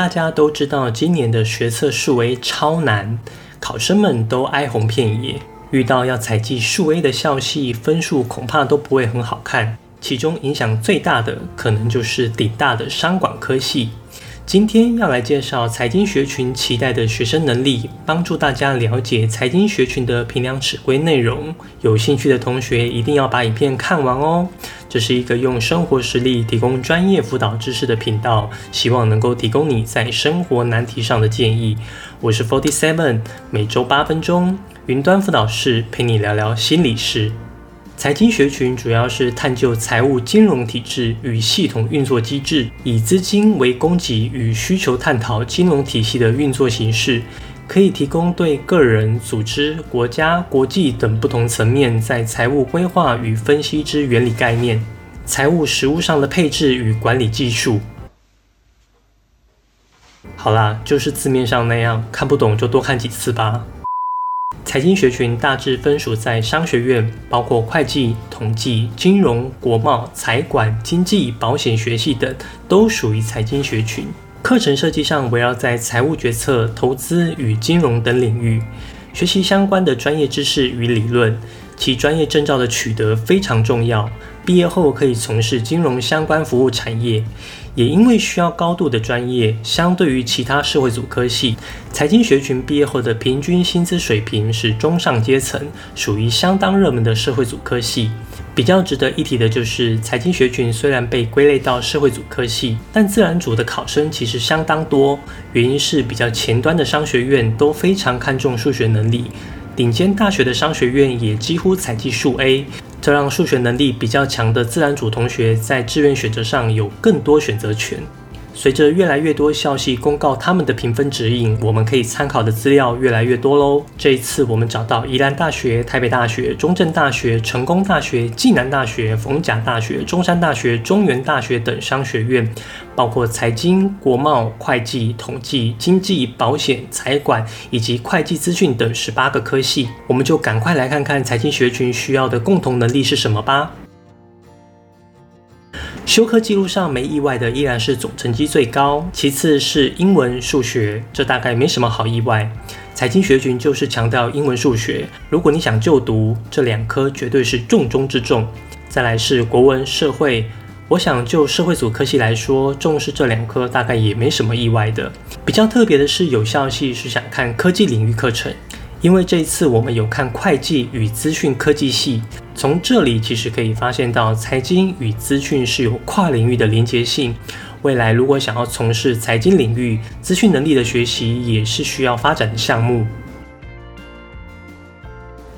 大家都知道，今年的学测数 A 超难，考生们都哀鸿遍野。遇到要采集数 A 的校系，分数恐怕都不会很好看。其中影响最大的，可能就是顶大的商管科系。今天要来介绍财经学群期待的学生能力，帮助大家了解财经学群的评量指规内容。有兴趣的同学一定要把影片看完哦。这是一个用生活实例提供专业辅导知识的频道，希望能够提供你在生活难题上的建议。我是 Forty Seven，每周八分钟，云端辅导室陪你聊聊心理事。财经学群主要是探究财务金融体制与系统运作机制，以资金为供给与需求，探讨金融体系的运作形式，可以提供对个人、组织、国家、国际等不同层面在财务规划与分析之原理概念、财务实务上的配置与管理技术。好啦，就是字面上那样，看不懂就多看几次吧。财经学群大致分属在商学院，包括会计、统计、金融、国贸、财管、经济、保险学系等，都属于财经学群。课程设计上围绕在财务决策、投资与金融等领域，学习相关的专业知识与理论。其专业证照的取得非常重要，毕业后可以从事金融相关服务产业。也因为需要高度的专业，相对于其他社会组科系，财经学群毕业后的平均薪资水平是中上阶层，属于相当热门的社会组科系。比较值得一提的就是，财经学群虽然被归类到社会组科系，但自然组的考生其实相当多，原因是比较前端的商学院都非常看重数学能力，顶尖大学的商学院也几乎采计数 A。这让数学能力比较强的自然组同学在志愿选择上有更多选择权。随着越来越多校系公告他们的评分指引，我们可以参考的资料越来越多喽。这一次我们找到宜兰大学、台北大学、中正大学、成功大学、暨南大学、逢甲大学、中山大学、中原大学等商学院，包括财经、国贸、会计、统计、经济、保险、财管以及会计资讯等十八个科系。我们就赶快来看看财经学群需要的共同能力是什么吧。修课记录上没意外的依然是总成绩最高，其次是英文、数学，这大概没什么好意外。财经学群就是强调英文、数学，如果你想就读这两科，绝对是重中之重。再来是国文、社会，我想就社会组科系来说，重视这两科大概也没什么意外的。比较特别的是有效系是想看科技领域课程。因为这一次我们有看会计与资讯科技系，从这里其实可以发现到财经与资讯是有跨领域的连结性。未来如果想要从事财经领域，资讯能力的学习也是需要发展的项目。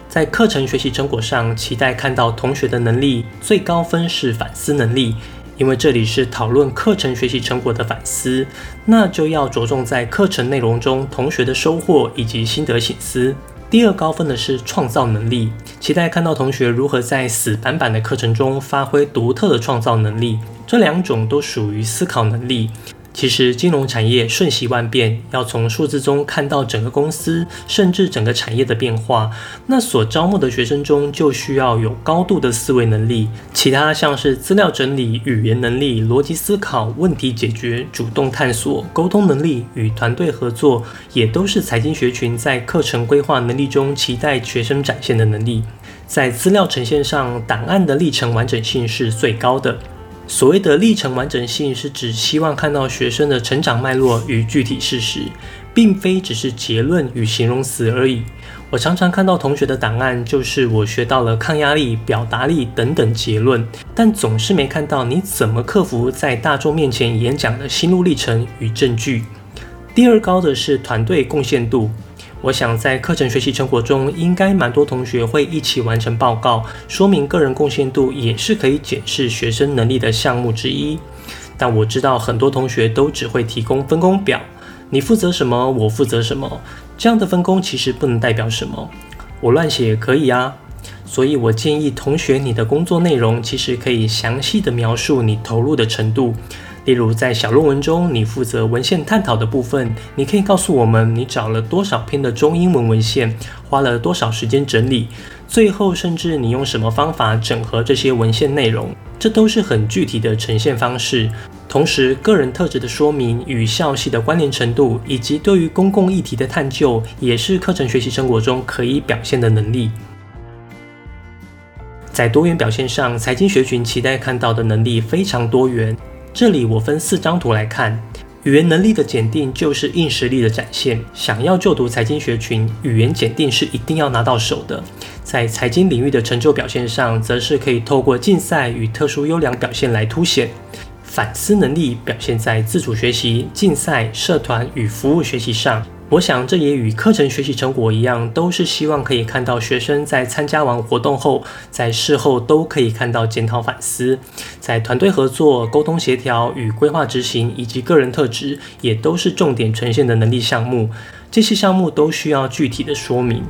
在课程学习成果上，期待看到同学的能力最高分是反思能力。因为这里是讨论课程学习成果的反思，那就要着重在课程内容中同学的收获以及心得醒思。第二高分的是创造能力，期待看到同学如何在死板板的课程中发挥独特的创造能力。这两种都属于思考能力。其实金融产业瞬息万变，要从数字中看到整个公司甚至整个产业的变化，那所招募的学生中就需要有高度的思维能力。其他像是资料整理、语言能力、逻辑思考、问题解决、主动探索、沟通能力与团队合作，也都是财经学群在课程规划能力中期待学生展现的能力。在资料呈现上，档案的历程完整性是最高的。所谓的历程完整性，是指希望看到学生的成长脉络与具体事实，并非只是结论与形容词而已。我常常看到同学的档案，就是我学到了抗压力、表达力等等结论，但总是没看到你怎么克服在大众面前演讲的心路历程与证据。第二高的是团队贡献度。我想在课程学习成果中，应该蛮多同学会一起完成报告，说明个人贡献度也是可以检视学生能力的项目之一。但我知道很多同学都只会提供分工表，你负责什么，我负责什么，这样的分工其实不能代表什么。我乱写也可以啊，所以我建议同学，你的工作内容其实可以详细的描述你投入的程度。例如，在小论文中，你负责文献探讨的部分，你可以告诉我们你找了多少篇的中英文文献，花了多少时间整理，最后甚至你用什么方法整合这些文献内容，这都是很具体的呈现方式。同时，个人特质的说明与校系的关联程度，以及对于公共议题的探究，也是课程学习成果中可以表现的能力。在多元表现上，财经学群期待看到的能力非常多元。这里我分四张图来看。语言能力的检定就是硬实力的展现。想要就读财经学群，语言检定是一定要拿到手的。在财经领域的成就表现上，则是可以透过竞赛与特殊优良表现来凸显。反思能力表现在自主学习、竞赛、社团与服务学习上。我想，这也与课程学习成果一样，都是希望可以看到学生在参加完活动后，在事后都可以看到检讨反思，在团队合作、沟通协调与规划执行，以及个人特质，也都是重点呈现的能力项目。这些项目都需要具体的说明。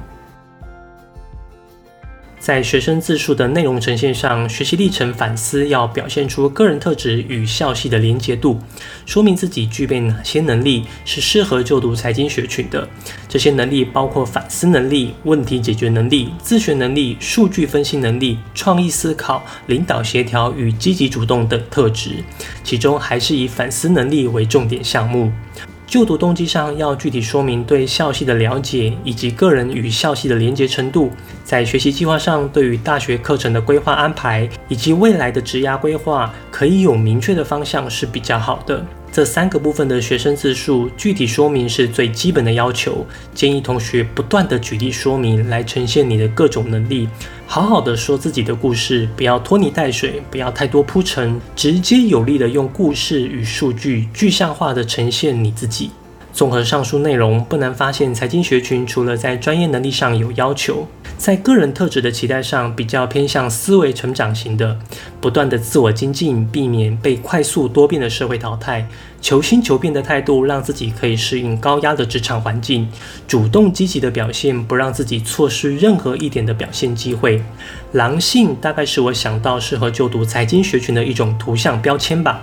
在学生自述的内容呈现上，学习历程反思要表现出个人特质与校系的连结度，说明自己具备哪些能力是适合就读财经学群的。这些能力包括反思能力、问题解决能力、自学能力、数据分析能力、创意思考、领导协调与积极主动等特质，其中还是以反思能力为重点项目。就读动机上要具体说明对校系的了解，以及个人与校系的连结程度。在学习计划上，对于大学课程的规划安排，以及未来的职涯规划，可以有明确的方向是比较好的。这三个部分的学生自述具体说明是最基本的要求，建议同学不断的举例说明来呈现你的各种能力，好好的说自己的故事，不要拖泥带水，不要太多铺陈，直接有力的用故事与数据具象化的呈现你自己。综合上述内容，不难发现，财经学群除了在专业能力上有要求，在个人特质的期待上比较偏向思维成长型的，不断的自我精进，避免被快速多变的社会淘汰，求新求变的态度，让自己可以适应高压的职场环境，主动积极的表现，不让自己错失任何一点的表现机会。狼性大概是我想到适合就读财经学群的一种图像标签吧。